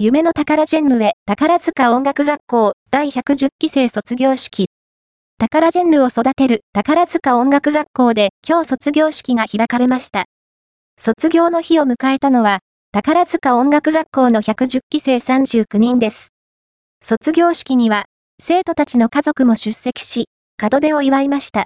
夢の宝ジェンヌへ宝塚音楽学校第110期生卒業式。宝ジェンヌを育てる宝塚音楽学校で今日卒業式が開かれました。卒業の日を迎えたのは、宝塚音楽学校の110期生39人です。卒業式には、生徒たちの家族も出席し、門出を祝いました。